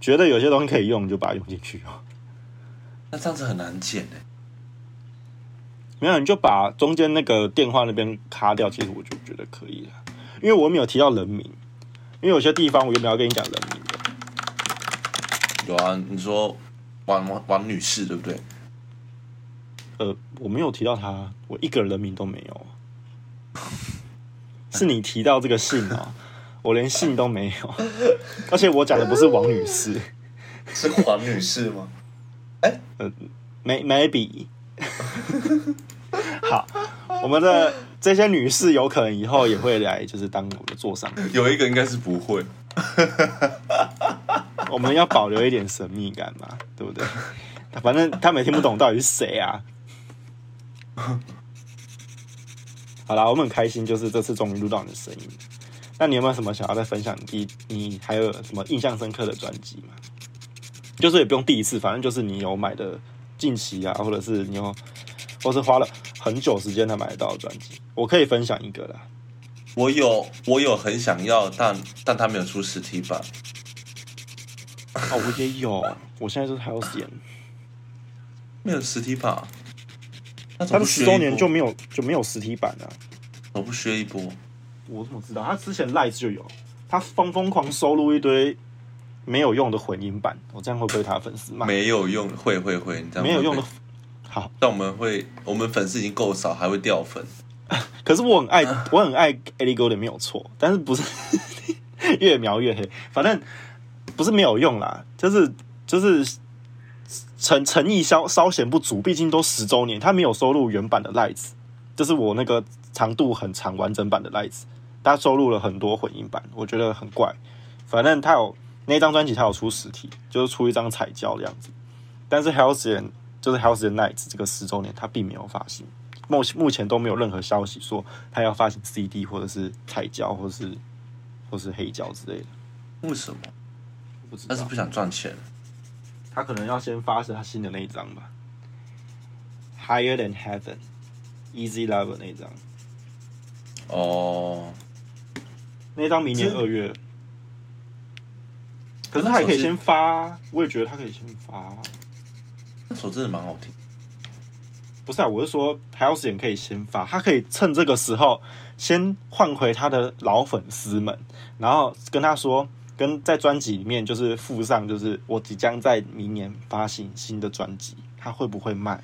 觉得有些东西可以用，你就把它用进去哦。那这样子很难剪哎。没有，你就把中间那个电话那边卡掉，其实我就觉得可以了，因为我没有提到人名，因为有些地方我原本要跟你讲人名的。有啊，你说王王王女士对不对？呃，我没有提到她，我一个人名都没有。是你提到这个姓哦，我连姓都没有，而且我讲的不是王女士 是黄女士吗？，may maybe。好，我们的这些女士有可能以后也会来，就是当我们的座上。有一个应该是不会。我们要保留一点神秘感嘛，对不对？反正他们也听不懂到底是谁啊。好啦，我们很开心，就是这次终于录到你的声音。那你有没有什么想要再分享？你你还有什么印象深刻的专辑吗？就是也不用第一次，反正就是你有买的近期啊，或者是你有，或是花了很久时间才买得到的专辑，我可以分享一个啦。我有我有很想要，但但他没有出实体版。哦，我也有，我现在就是还有点，没有实体版，那他们十周年就没有就没有实体版啊。我不削一波？我怎么知道？他之前 Light 就有，他疯疯狂收录一堆没有用的混音版，我这样会不会被他粉丝骂？没有用，会会会，你这样没有用的，好，但我们会，我们粉丝已经够少，还会掉粉。可是我很爱，我很爱 Ellie Golden 没有错，但是不是 越描越黑，反正不是没有用啦，就是就是诚诚意稍稍显不足，毕竟都十周年，他没有收录原版的 Lights，就是我那个长度很长完整版的 Lights，他收录了很多混音版，我觉得很怪。反正他有那张专辑，它有出实体，就是出一张彩胶这样子，但是 Halcyon 就是 Halcyon Nights 这个十周年，它并没有发行。目目前都没有任何消息说它要发行 CD 或者是彩胶或是或是黑胶之类的，为什么？不知道但是不想赚钱。他可能要先发是他新的那一张吧，Higher Than Heaven Easy Lover 那一张，哦，那张明年二月，可是他也可以先发啊，我也觉得他可以先发啊。那首真的蛮好听。不是啊，我是说 Halcyon 可以先发，他可以趁这个时候先换回他的老粉丝们，然后跟他说，跟在专辑里面就是附上，就是我即将在明年发行新的专辑，他会不会卖？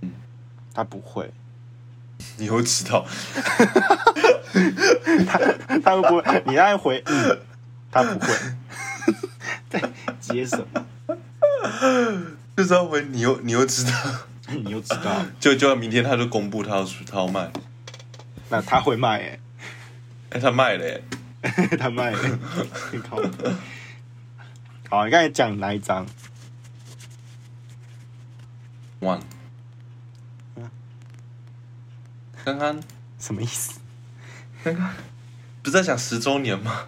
嗯他不会，你又知道，他他会不会？你再回，嗯，他不会。在接什么？就是要回你又你又知道，你又知道？就就要明天他就公布他要出他要卖，那他会卖哎、哎、他卖了耶，他卖了，靠！好，你刚才讲哪一张？one。刚刚什么意思？刚刚不是在讲十周年吗？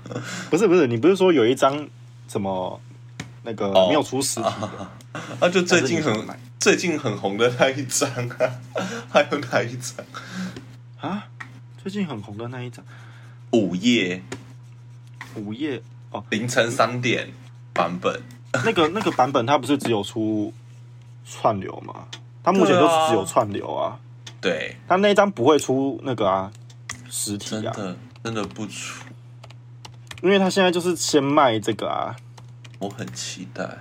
不是不是，你不是说有一张什么那个哦没有出实体的？啊，啊就最近很最近很红的那一张啊，还有哪一张？啊？最近很红的那一张？午夜。午夜？哦，凌晨三点版本，那个那个版本它不是只有出串流吗？它目前就对啊。只有串流啊，对，它那一张不会出那个啊实体啊，真的真的不出，因为他现在就是先卖这个啊，我很期待。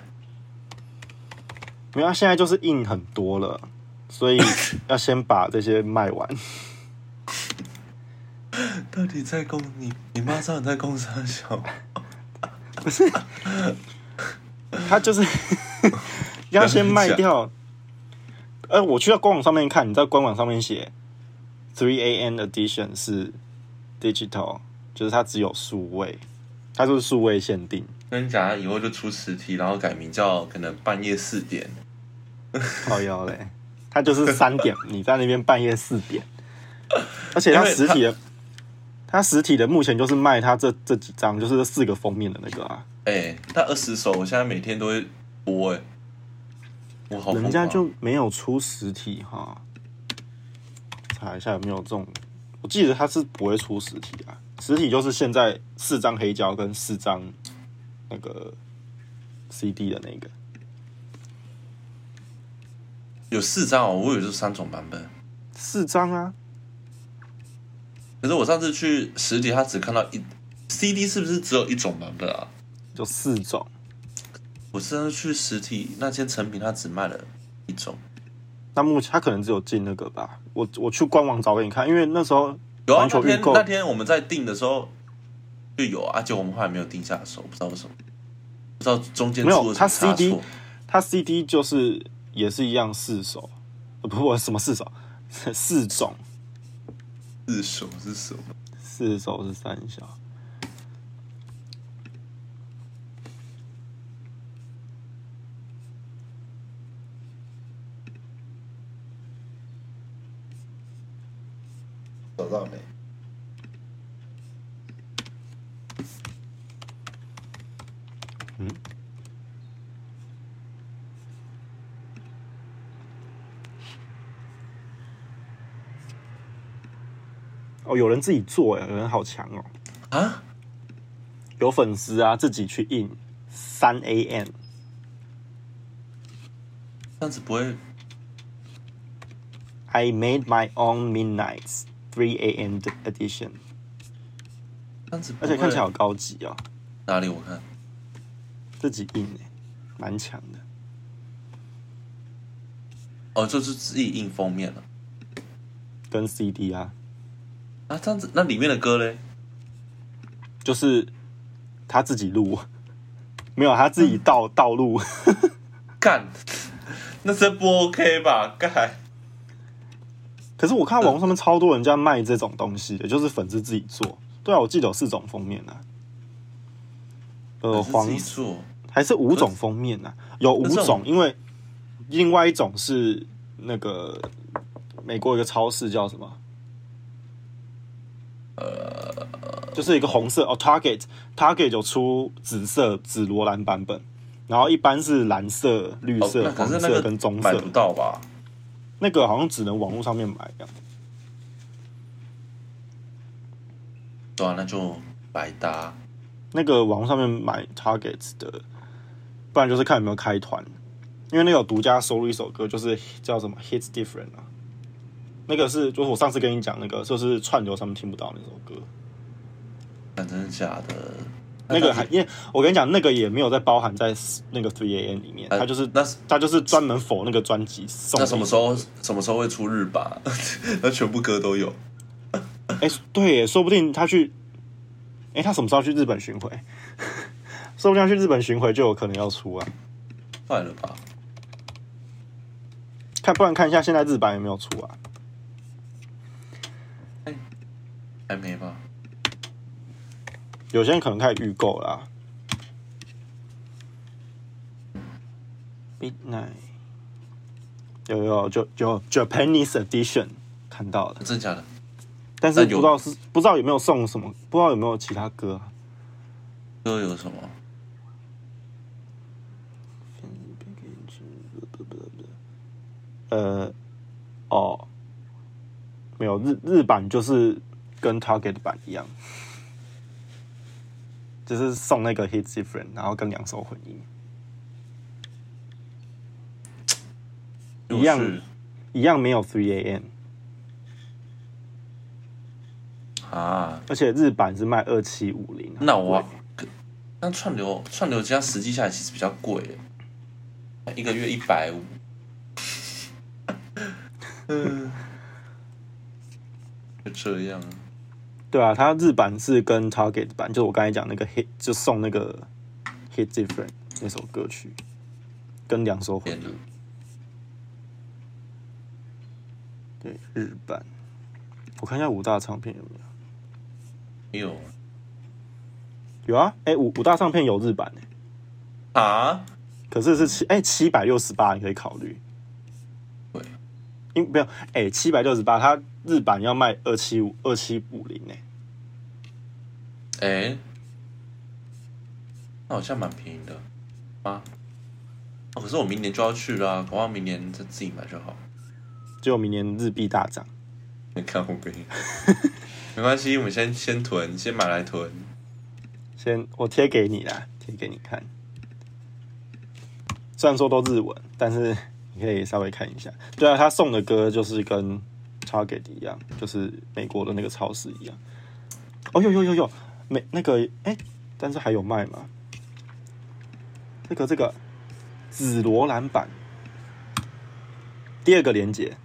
因为他现在就是印很多了，所以 要先把这些卖完。到底在攻你？你妈知道你在攻啥小？它就是 要先卖掉。呃，我去到官网上面看，你在官网上面写 Three A N Edition 是 digital，就是它只有数位，它就是数位限定。跟你讲，以后就出实体，然后改名叫可能半夜四点。靠腰嘞，它就是三点，你在那边半夜四点，而且它实体的，它实体的目前就是卖它这这几张，就是这四个封面的那个啊，哎、他二十首，我现在每天都会播哎、我好人家就没有出实体哈。查一下有没有这种，我记得它是不会出实体啊，实体就是现在四张黑胶跟四张那个 CD 的那个，有四张哦，我以为是三种版本。四张啊，可是我上次去实体，他只看到一 CD，是不是只有一种版本啊？就四种。我上次去实体那间成品，他只卖了一种。那目前他可能只有进那个吧，我我去官网找给你看，因为那时候有啊，那天那天我们在订的时候就有啊，结果我们后来没有定下手，不知道为什么，不知道中间没有它出了什么差 CD 错。它 CD 就是也是一样四首，呃不不什么四首，四种，四手是什么？四首是三小。找到没？哦，有人自己做哎，有人好强哦！啊，有粉丝啊，自己去印三 AM，这样子不会。I made my own midnights。Three AM 的 edition，而且看起来好高级哦，哪里我看自己印哎，蛮强的。哦，就是自己印封面了跟 CD 啊，啊，这样子那里面的歌嘞？就是他自己录，没有他自己盗盗录。干，那这不 OK 吧？干，可是我看网络上面超多人家卖这种东西的，就是粉丝自己做。对啊，我记得有四种封面啊，呃，黄还是五种封面啊？有五种，因为另外一种是那个美国有一个超市叫什么？呃，就是一个红色哦，Target Target 有出紫色紫罗兰版本，然后一般是蓝色、绿哦，色、黄色跟棕色买不，到吧？那个好像只能网络上面买一样。对啊，那就百搭。那个网络上面买 Target 的，不然就是看有没有开团，因为那有独家收录一首歌，就是叫什么 Hits Different 啊，那个是就是我上次跟你讲那个，就是串流上面听不到那首歌，干真的假的？那个还因为我跟你讲，那个也没有在包含在那个 Three A N 里面，呃它就是那他就是专门否那个专辑送。那什么时候？什么时候会出日版？那全部歌都有。哎、对耶，说不定他去，哎、他什么时候去日本巡回？说不定要去日本巡回就有可能要出啊。快了吧？看，不然看一下现在日版有没有出啊？还没吧？有些人可能开始预购啦。Midnight 有有就就 Japanese Edition 看到了，真的假的？但是不知道是不知道有没有送什么，不知道有没有其他歌啊？歌有什么？呃，哦，没有日日版就是跟 Target 版一样，就是送那个 Hits Different，然后跟两首混音。一样一样没有 Three A.M，啊，而且日版是卖二七五零。那我那串流串流加实际下来其实比较贵，一个月一百五。嗯，就这样。对啊，它日版是跟 Target 版，就我刚才讲那个 Hit，就送那个 Hit Different 那首歌曲，跟两首混音。对，日版，我看一下五大唱片有没有？没有有啊，哎、五五大唱片有日版哎、啊？可是是七哎七百六十八，你可以考虑。对，因没有哎七百六十八，它日版要卖二七五二七五零哎，哎、那好像蛮便宜的啊。哦，可是我明年就要去了、啊，恐怕明年再自己买就好。结果明年日币大涨。你看我给你，没关系，我们先先囤，先买来囤。先我贴给你啦，贴给你看。虽然说都日文，但是你可以稍微看一下。对啊，他送的歌就是跟 Target 一样，就是美国的那个超市一样。哦，有有有有，美那个哎、但是还有卖吗？这个这个紫罗兰版，第二个连接，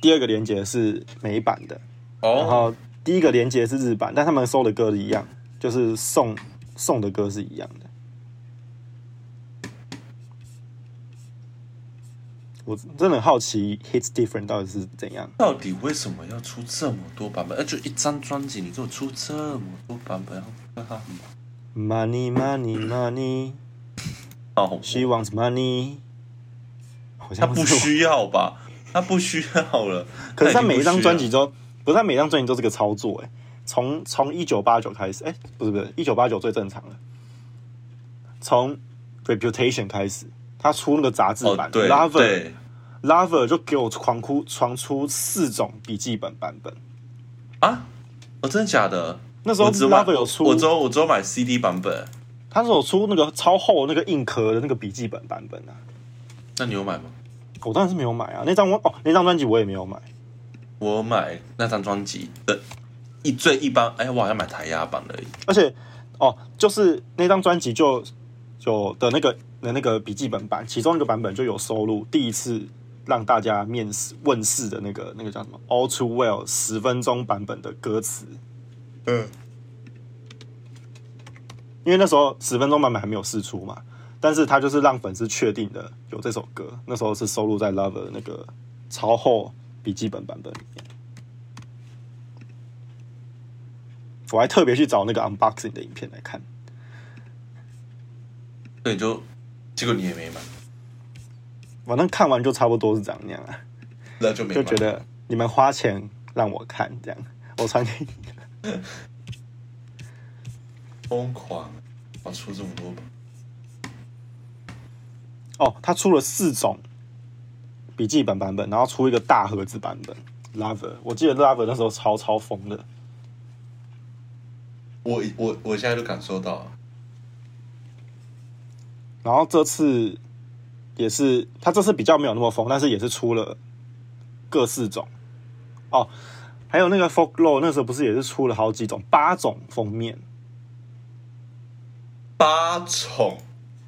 第二个连接是美版的，然哦，后第一个连接是日版，但他们收的歌一样，就是送送的歌是一样的。我真的很好奇，Hits Different 到底是怎样？到底为什么要出这么多版本？呃，就一张专辑，你给我出这么多版本，要干嘛？Money, money, money, 哦，she wants money。好像不需要吧？他不需要了。可是他每一张专辑都不是他每一张专辑都是个操作哎、从从一九八九开始，哎、不是不是一九八九最正常了，从 Reputation 开始，他出那个杂志版、对 Lover 对 Lover 就给我狂哭传出四种笔记本版本。啊，哦，真的假的？那时候我只买 Lover 有出，我只有我只有买 CD 版本。他是有出那个超厚那个硬壳的那个笔记本版本啊。那你有买吗？我当然是没有买啊，那张我哦那张专辑我也没有买。我有买那张专辑的一最一般，哎，我好像买台压版而已。而且哦，就是那张专辑就就的那个的那个笔记本版，其中一个版本就有收录第一次让大家面试问世的那个那个叫什么《All Too Well》十分钟版本的歌词。嗯，因为那时候十分钟版本还没有试出嘛，但是他就是让粉丝确定的有这首歌，那时候是收录在 Lover 那个超厚笔记本版本里面。我还特别去找那个 unboxing 的影片来看，对，就结果你也没买，反正看完就差不多是长那样啊，那就没就觉得你们花钱让我看这样，我传给你。疯狂，我出这么多本。哦，他出了四种笔记本版本，然后出一个大盒子版本 Lover，我记得 Lover 那时候超超疯的。我我我现在都感受到了，然后这次也是，他这次比较没有那么疯，但是也是出了各四种哦，还有那个 Folklore 那时候不是也是出了好几种，八种封面。八种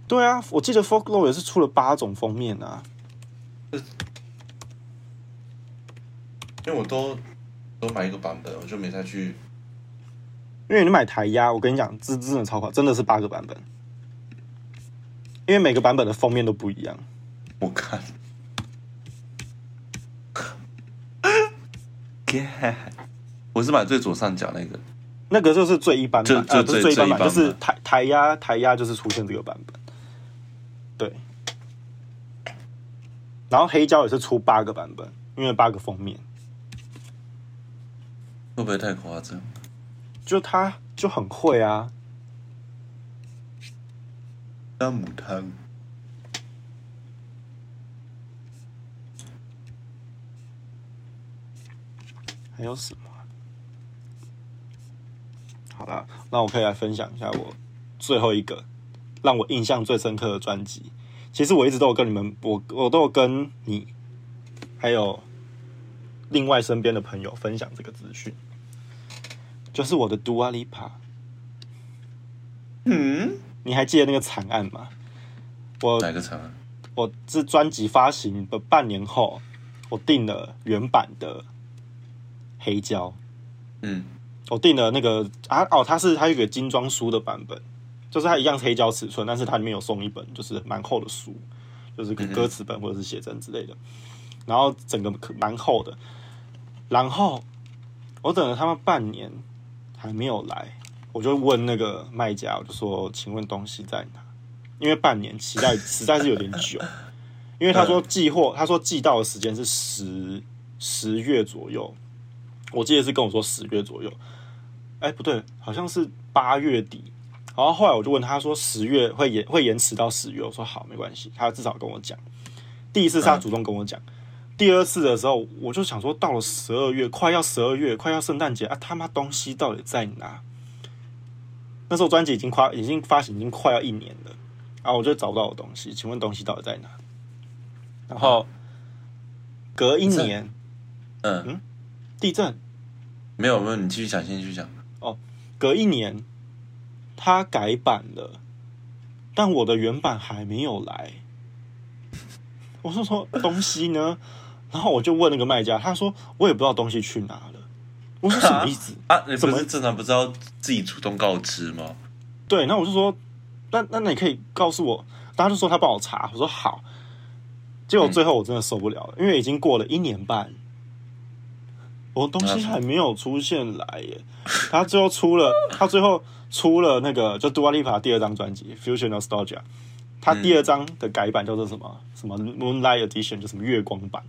对啊，我记得 Folklore 也是出了八种封面啊。因为我都都买一个版本，我就没再去。因为你买台压，我跟你讲，这真的超快，真的是八个版本，因为每个版本的封面都不一样。我看 我是买最左上角那个，那个就是最一般版，呃，不是最一般版就是台台压台压就是出现这个版本，对。然后黑胶也是出八个版本，因为八个封面，会不会太夸张？就他就很会啊。那母汤，还有什么啊？好了，那我可以来分享一下我最后一个让我印象最深刻的专辑。其实我一直都有跟你们，我我都有跟你，还有另外身边的朋友分享这个资讯，就是我的 Dua Lipa。嗯，你还记得那个惨案吗？我哪个惨案？我是专辑发行的半年后，我订了原版的黑胶，嗯。我订了那个啊哦，它是它有一个精装书的版本，就是它一样是黑胶尺寸，但是它里面有送一本就是蛮厚的书，就是歌词本或者是写真之类的，然后整个蛮厚的，然后我等了他们半年还没有来，我就问那个卖家，我就说，请问东西在哪？因为半年期待实在是有点久，因为他说寄货，他说寄到的时间是十十月左右，我记得是跟我说十月左右，哎，不对，好像是八月底。然后后来我就问他说十月会延会延迟到十月，我说好没关系，他至少跟我讲。第一次是他主动跟我讲，第二次的时候我就想说到了十二月，快要十二月，快要圣诞节啊，他妈东西到底在哪？那时候专辑已经快已经发行已经快要一年了，然后我就找不到我东西，请问东西到底在哪？然后隔一年嗯，地震，没有没有，你继续讲，先继续讲。哦隔一年，它改版了，但我的原版还没有来。我是说东西呢，然后我就问那个卖家，他说我也不知道东西去哪了。我说什么意思？啊，你怎么不是正常不知道自己主动告知吗？对，那我就说，那那你可以告诉我。他就说他帮我查，我说好。结果最后我真的受不了了，因为已经过了一年半，我东西还没有出现来耶。他最后出了，他最后出了那个就 Dua Lipa 第二张专辑《Fusion Nostalgia》，他第二张的改版叫做什么什么 Moonlight Edition，就什么月光版。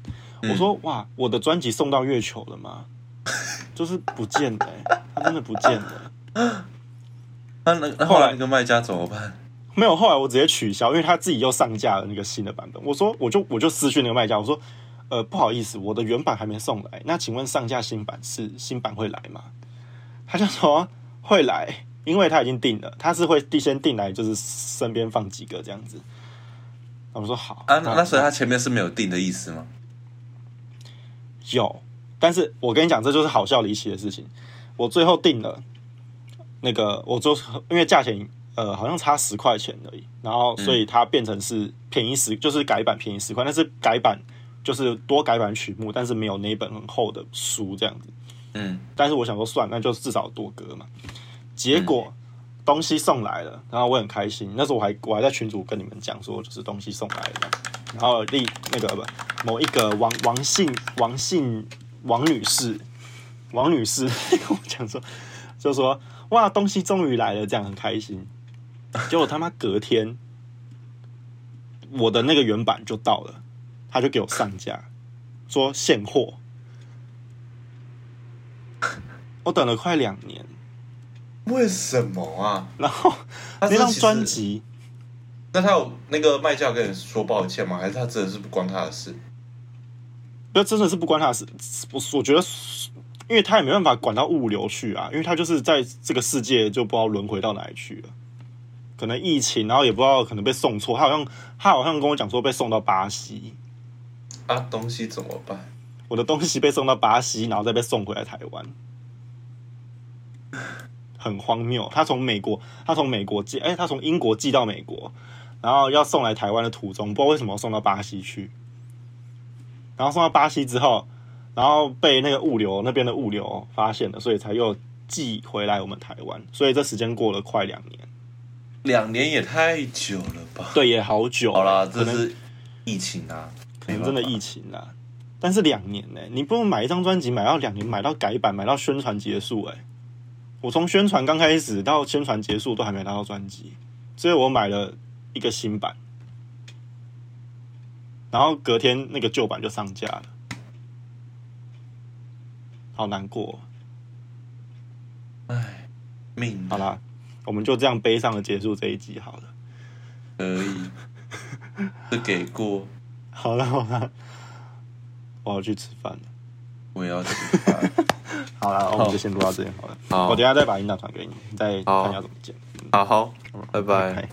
我说哇，我的专辑送到月球了吗？就是不见了耶，他真的不见了。那那那后来那个卖家怎么办？没有，后来我直接取消，因为他自己又上架了那个新的版本。我说，我就我就私讯那个卖家，我说，呃，不好意思，我的原版还没送来，那请问上架新版是新版会来吗？他就说 会来，因为他已经定了，他是会先定来，就是身边放几个这样子。我说好啊，那所以他前面是没有定的意思吗？有，但是我跟你讲，这就是好笑离奇的事情。我最后定了那个，我就因为价钱呃好像差十块钱而已，然后所以它变成是便宜十，就是改版便宜十块，但是改版就是多改版曲目，但是没有那一本很厚的书这样子。嗯，但是我想说算，那就至少多歌嘛。结果东西送来了，然后我很开心。那时候我还我还在群主跟你们讲说，就是东西送来了，然后立那个不某一个王王姓王姓王女士，王女士跟 我讲说，就说哇东西终于来了，这样很开心。结果他妈隔天，我的那个原版就到了，他就给我上架，说现货。我等了快两年，为什么啊？然后那张专辑那他有那个卖家跟你说抱歉吗？还是他真的是不关他的事？那真的是不关他的事。我我觉得，因为他也没办法管到物流去啊，因为他就是在这个世界就不知道轮回到哪里去了。可能疫情，然后也不知道可能被送错。他好像他好像跟我讲说被送到巴西，啊，东西怎么办？我的东西被送到巴西，然后再被送回来台湾，很荒谬。他从美国，他从美国寄，哎、他从英国寄到美国，然后要送来台湾的途中，不知道为什么要送到巴西去。然后送到巴西之后，然后被那个物流那边的物流发现了，所以才又寄回来我们台湾。所以这时间过了快两年，两年也太久了吧？对，也好久。好啦，可能这是疫情啊，可能真的疫情啊。但是两年呢、你不用买一张专辑买到两年，买到改版，买到宣传结束、哎，我从宣传刚开始到宣传结束都还没拿到专辑，所以我买了一个新版，然后隔天那个旧版就上架了，好难过哦。唉，命好啦，我们就这样悲伤的结束这一集好了。可以 是给过，好了好了，我要去吃饭了。我也要吃饭。好了，我们就先录到这里好了。好我等一下再把音档传给你，你再好看下怎么剪。好好，拜拜。拜